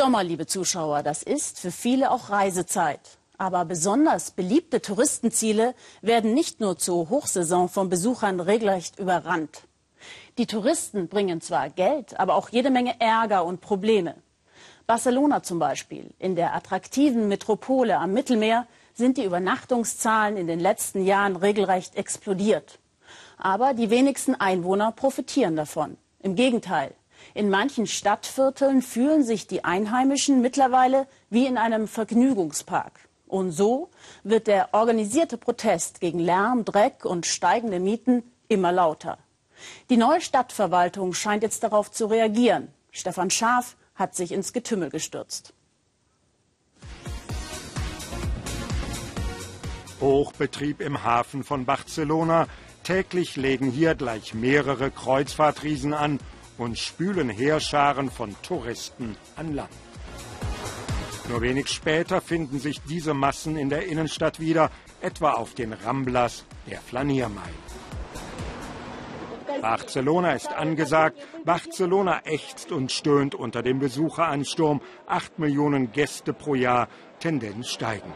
Sommer, liebe Zuschauer, das ist für viele auch Reisezeit. Aber besonders beliebte Touristenziele werden nicht nur zur Hochsaison von Besuchern regelrecht überrannt. Die Touristen bringen zwar Geld, aber auch jede Menge Ärger und Probleme. Barcelona zum Beispiel. In der attraktiven Metropole am Mittelmeer sind die Übernachtungszahlen in den letzten Jahren regelrecht explodiert. Aber die wenigsten Einwohner profitieren davon. Im Gegenteil. In manchen Stadtvierteln fühlen sich die Einheimischen mittlerweile wie in einem Vergnügungspark. Und so wird der organisierte Protest gegen Lärm, Dreck und steigende Mieten immer lauter. Die neue Stadtverwaltung scheint jetzt darauf zu reagieren. Stefan Schaaf hat sich ins Getümmel gestürzt. Hochbetrieb im Hafen von Barcelona. Täglich legen hier gleich mehrere Kreuzfahrtriesen an und spülen Heerscharen von Touristen an Land. Nur wenig später finden sich diese Massen in der Innenstadt wieder, etwa auf den Ramblas der Flaniermeile. Barcelona ist angesagt. Barcelona ächzt und stöhnt unter dem Besucheransturm. Acht Millionen Gäste pro Jahr, Tendenz steigend.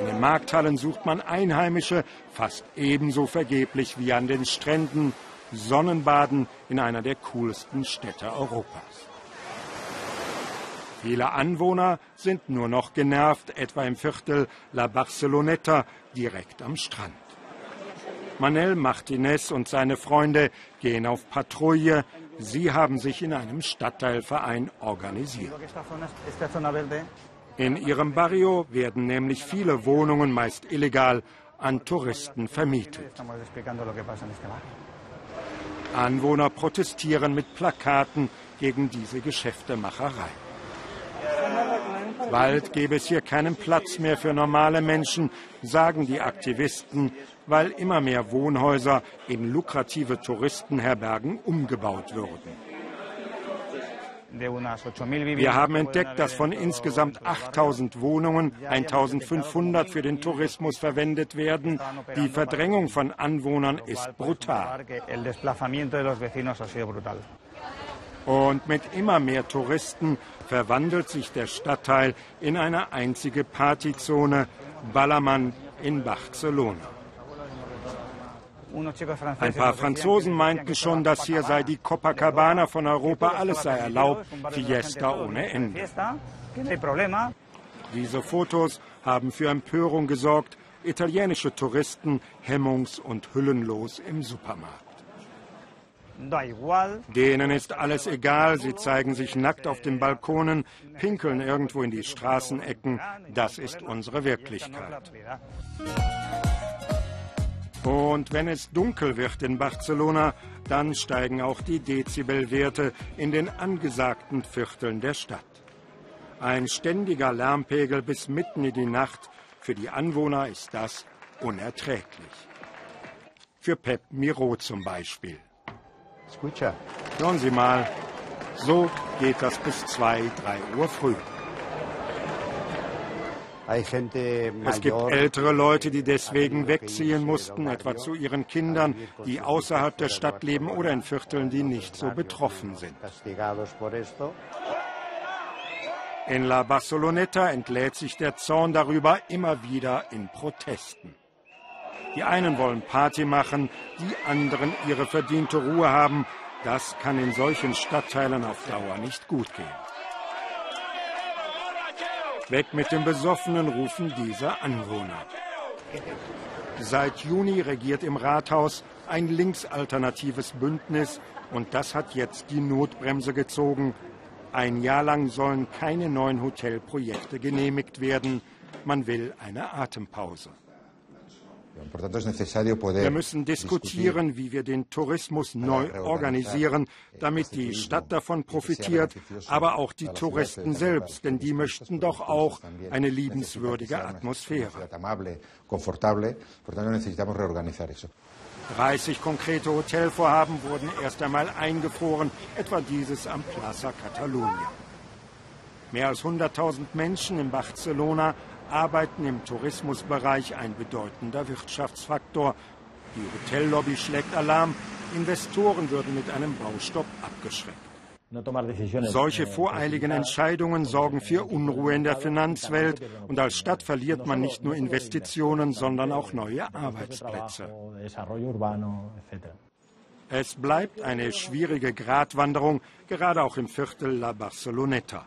In den Markthallen sucht man Einheimische, fast ebenso vergeblich wie an den Stränden. Sonnenbaden in einer der coolsten Städte Europas. Viele Anwohner sind nur noch genervt, etwa im Viertel La Barceloneta direkt am Strand. Manel Martinez und seine Freunde gehen auf Patrouille. Sie haben sich in einem Stadtteilverein organisiert. In ihrem Barrio werden nämlich viele Wohnungen, meist illegal, an Touristen vermietet. Anwohner protestieren mit Plakaten gegen diese Geschäftemacherei. Bald gäbe es hier keinen Platz mehr für normale Menschen, sagen die Aktivisten, weil immer mehr Wohnhäuser in lukrative Touristenherbergen umgebaut würden. Wir haben entdeckt, dass von insgesamt 8000 Wohnungen 1500 für den Tourismus verwendet werden. Die Verdrängung von Anwohnern ist brutal. Und mit immer mehr Touristen verwandelt sich der Stadtteil in eine einzige Partyzone, Ballermann in Barcelona. Ein paar Franzosen meinten schon, dass hier sei die Copacabana von Europa, alles sei erlaubt, Fiesta ohne Ende. Diese Fotos haben für Empörung gesorgt, italienische Touristen hemmungs- und hüllenlos im Supermarkt. Denen ist alles egal, sie zeigen sich nackt auf den Balkonen, pinkeln irgendwo in die Straßenecken, das ist unsere Wirklichkeit. Und wenn es dunkel wird in Barcelona, dann steigen auch die Dezibelwerte in den angesagten Vierteln der Stadt. Ein ständiger Lärmpegel bis mitten in die Nacht. Für die Anwohner ist das unerträglich. Für Pep Miro zum Beispiel. Hören Sie mal, so geht das bis 2, 3 Uhr früh. Es gibt ältere Leute, die deswegen wegziehen mussten, etwa zu ihren Kindern, die außerhalb der Stadt leben oder in Vierteln, die nicht so betroffen sind. In La Barceloneta entlädt sich der Zorn darüber immer wieder in Protesten. Die einen wollen Party machen, die anderen ihre verdiente Ruhe haben. Das kann in solchen Stadtteilen auf Dauer nicht gut gehen. Weg mit dem besoffenen Rufen dieser Anwohner. Seit Juni regiert im Rathaus ein linksalternatives Bündnis und das hat jetzt die Notbremse gezogen. Ein Jahr lang sollen keine neuen Hotelprojekte genehmigt werden. Man will eine Atempause. Wir müssen diskutieren, wie wir den Tourismus neu organisieren, damit die Stadt davon profitiert, aber auch die Touristen selbst, denn die möchten doch auch eine liebenswürdige Atmosphäre. 30 konkrete Hotelvorhaben wurden erst einmal eingefroren, etwa dieses am Plaza Catalunya. Mehr als 100.000 Menschen in Barcelona Arbeiten im Tourismusbereich ein bedeutender Wirtschaftsfaktor. Die Hotellobby schlägt Alarm. Investoren würden mit einem Baustopp abgeschreckt. Solche voreiligen Entscheidungen sorgen für Unruhe in der Finanzwelt und als Stadt verliert man nicht nur Investitionen, sondern auch neue Arbeitsplätze. Es bleibt eine schwierige Gratwanderung, gerade auch im Viertel La Barceloneta.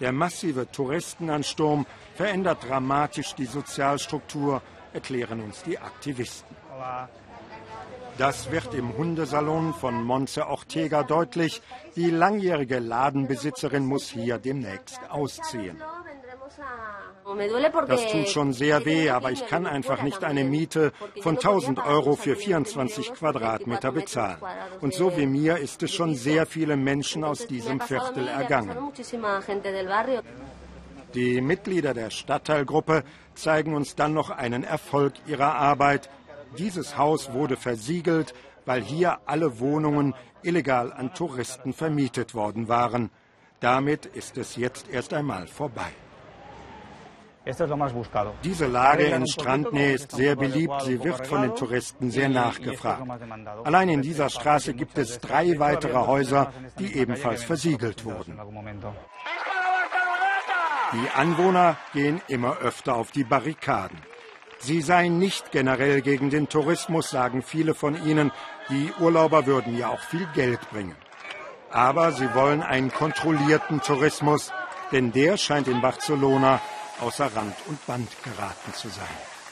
Der massive Touristenansturm verändert dramatisch die Sozialstruktur, erklären uns die Aktivisten. Das wird im Hundesalon von Monse Ortega deutlich. Die langjährige Ladenbesitzerin muss hier demnächst ausziehen. Das tut schon sehr weh, aber ich kann einfach nicht eine Miete von 1000 Euro für 24 Quadratmeter bezahlen. Und so wie mir ist es schon sehr viele Menschen aus diesem Viertel ergangen. Die Mitglieder der Stadtteilgruppe zeigen uns dann noch einen Erfolg ihrer Arbeit. Dieses Haus wurde versiegelt, weil hier alle Wohnungen illegal an Touristen vermietet worden waren. Damit ist es jetzt erst einmal vorbei. Diese Lage in Strandnähe ist sehr beliebt. Sie wird von den Touristen sehr nachgefragt. Allein in dieser Straße gibt es drei weitere Häuser, die ebenfalls versiegelt wurden. Die Anwohner gehen immer öfter auf die Barrikaden. Sie seien nicht generell gegen den Tourismus, sagen viele von ihnen. Die Urlauber würden ja auch viel Geld bringen. Aber sie wollen einen kontrollierten Tourismus, denn der scheint in Barcelona außer Rand und Band geraten zu sein.